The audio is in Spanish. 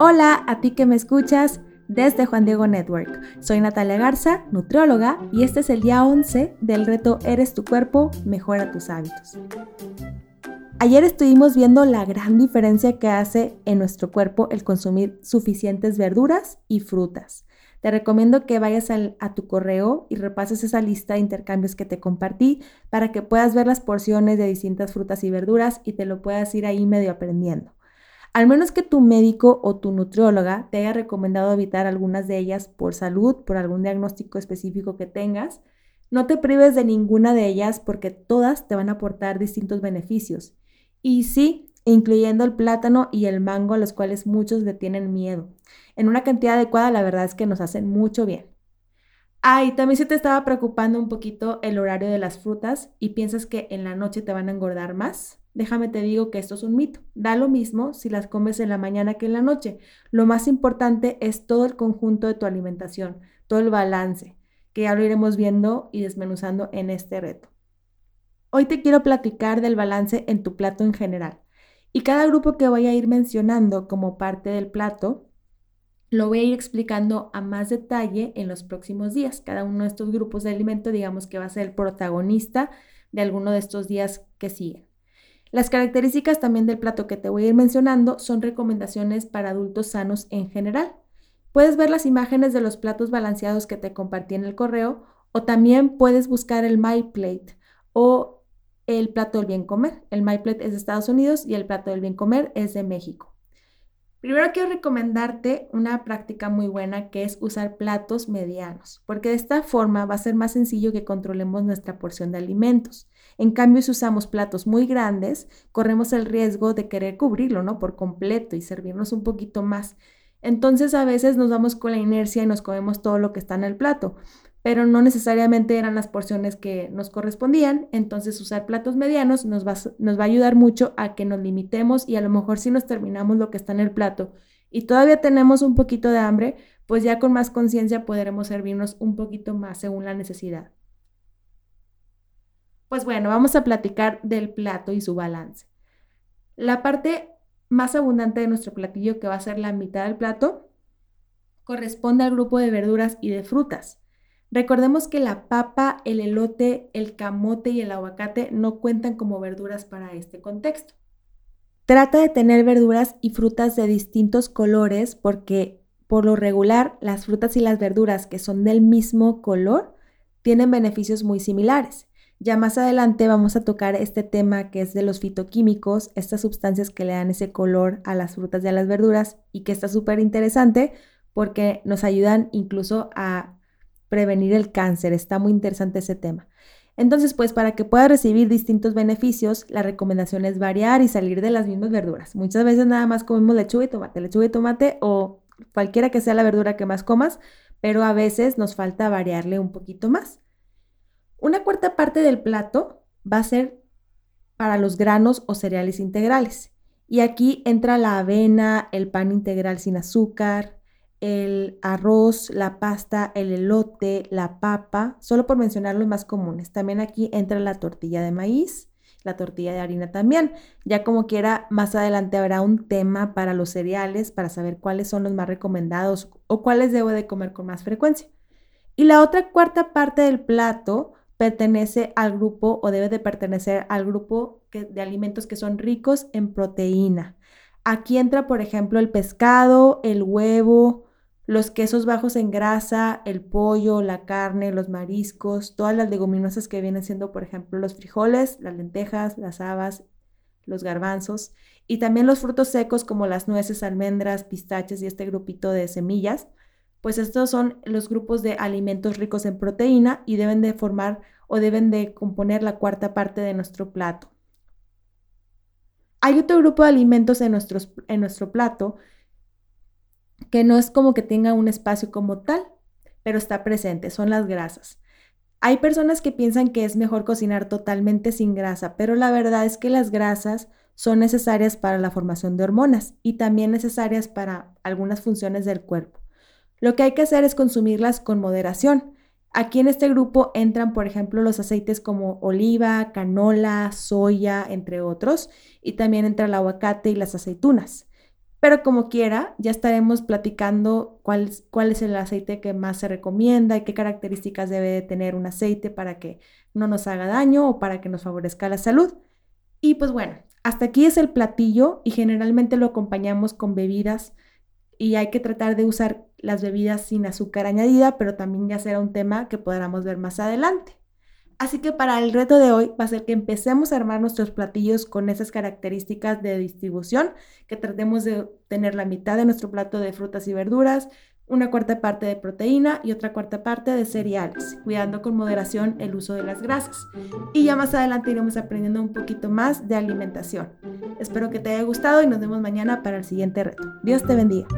Hola a ti que me escuchas desde Juan Diego Network. Soy Natalia Garza, nutrióloga, y este es el día 11 del reto Eres tu cuerpo, mejora tus hábitos. Ayer estuvimos viendo la gran diferencia que hace en nuestro cuerpo el consumir suficientes verduras y frutas. Te recomiendo que vayas a tu correo y repases esa lista de intercambios que te compartí para que puedas ver las porciones de distintas frutas y verduras y te lo puedas ir ahí medio aprendiendo. Al menos que tu médico o tu nutrióloga te haya recomendado evitar algunas de ellas por salud, por algún diagnóstico específico que tengas, no te prives de ninguna de ellas porque todas te van a aportar distintos beneficios. Y sí, incluyendo el plátano y el mango a los cuales muchos le tienen miedo. En una cantidad adecuada, la verdad es que nos hacen mucho bien. Ah, también se te estaba preocupando un poquito el horario de las frutas y piensas que en la noche te van a engordar más. Déjame te digo que esto es un mito. Da lo mismo si las comes en la mañana que en la noche. Lo más importante es todo el conjunto de tu alimentación, todo el balance, que ya lo iremos viendo y desmenuzando en este reto. Hoy te quiero platicar del balance en tu plato en general. Y cada grupo que voy a ir mencionando como parte del plato, lo voy a ir explicando a más detalle en los próximos días. Cada uno de estos grupos de alimento, digamos que va a ser el protagonista de alguno de estos días que siguen. Las características también del plato que te voy a ir mencionando son recomendaciones para adultos sanos en general. Puedes ver las imágenes de los platos balanceados que te compartí en el correo o también puedes buscar el MyPlate o el plato del bien comer. El MyPlate es de Estados Unidos y el plato del bien comer es de México. Primero quiero recomendarte una práctica muy buena que es usar platos medianos, porque de esta forma va a ser más sencillo que controlemos nuestra porción de alimentos. En cambio, si usamos platos muy grandes, corremos el riesgo de querer cubrirlo, ¿no? Por completo y servirnos un poquito más. Entonces a veces nos vamos con la inercia y nos comemos todo lo que está en el plato pero no necesariamente eran las porciones que nos correspondían. Entonces usar platos medianos nos va, nos va a ayudar mucho a que nos limitemos y a lo mejor si nos terminamos lo que está en el plato y todavía tenemos un poquito de hambre, pues ya con más conciencia podremos servirnos un poquito más según la necesidad. Pues bueno, vamos a platicar del plato y su balance. La parte más abundante de nuestro platillo, que va a ser la mitad del plato, corresponde al grupo de verduras y de frutas. Recordemos que la papa, el elote, el camote y el aguacate no cuentan como verduras para este contexto. Trata de tener verduras y frutas de distintos colores porque por lo regular las frutas y las verduras que son del mismo color tienen beneficios muy similares. Ya más adelante vamos a tocar este tema que es de los fitoquímicos, estas sustancias que le dan ese color a las frutas y a las verduras y que está súper interesante porque nos ayudan incluso a prevenir el cáncer. Está muy interesante ese tema. Entonces, pues para que pueda recibir distintos beneficios, la recomendación es variar y salir de las mismas verduras. Muchas veces nada más comemos lechuga y tomate, lechuga y tomate o cualquiera que sea la verdura que más comas, pero a veces nos falta variarle un poquito más. Una cuarta parte del plato va a ser para los granos o cereales integrales. Y aquí entra la avena, el pan integral sin azúcar, el arroz, la pasta, el elote, la papa, solo por mencionar los más comunes. También aquí entra la tortilla de maíz, la tortilla de harina también. Ya como quiera, más adelante habrá un tema para los cereales, para saber cuáles son los más recomendados o cuáles debo de comer con más frecuencia. Y la otra cuarta parte del plato pertenece al grupo o debe de pertenecer al grupo de alimentos que son ricos en proteína. Aquí entra, por ejemplo, el pescado, el huevo, los quesos bajos en grasa, el pollo, la carne, los mariscos, todas las leguminosas que vienen siendo, por ejemplo, los frijoles, las lentejas, las habas, los garbanzos, y también los frutos secos como las nueces, almendras, pistaches y este grupito de semillas, pues estos son los grupos de alimentos ricos en proteína y deben de formar o deben de componer la cuarta parte de nuestro plato. Hay otro grupo de alimentos en, en nuestro plato que no es como que tenga un espacio como tal, pero está presente, son las grasas. Hay personas que piensan que es mejor cocinar totalmente sin grasa, pero la verdad es que las grasas son necesarias para la formación de hormonas y también necesarias para algunas funciones del cuerpo. Lo que hay que hacer es consumirlas con moderación. Aquí en este grupo entran, por ejemplo, los aceites como oliva, canola, soya, entre otros, y también entra el aguacate y las aceitunas. Pero como quiera, ya estaremos platicando cuál, es el aceite que más se recomienda y qué características debe tener un aceite para que no nos haga daño o para que nos favorezca la salud. Y pues bueno, hasta aquí es el platillo y generalmente lo acompañamos con bebidas y hay que tratar de usar las bebidas sin azúcar añadida, pero también ya será un tema que podremos ver más adelante. Así que para el reto de hoy va a ser que empecemos a armar nuestros platillos con esas características de distribución, que tratemos de tener la mitad de nuestro plato de frutas y verduras, una cuarta parte de proteína y otra cuarta parte de cereales, cuidando con moderación el uso de las grasas. Y ya más adelante iremos aprendiendo un poquito más de alimentación. Espero que te haya gustado y nos vemos mañana para el siguiente reto. Dios te bendiga.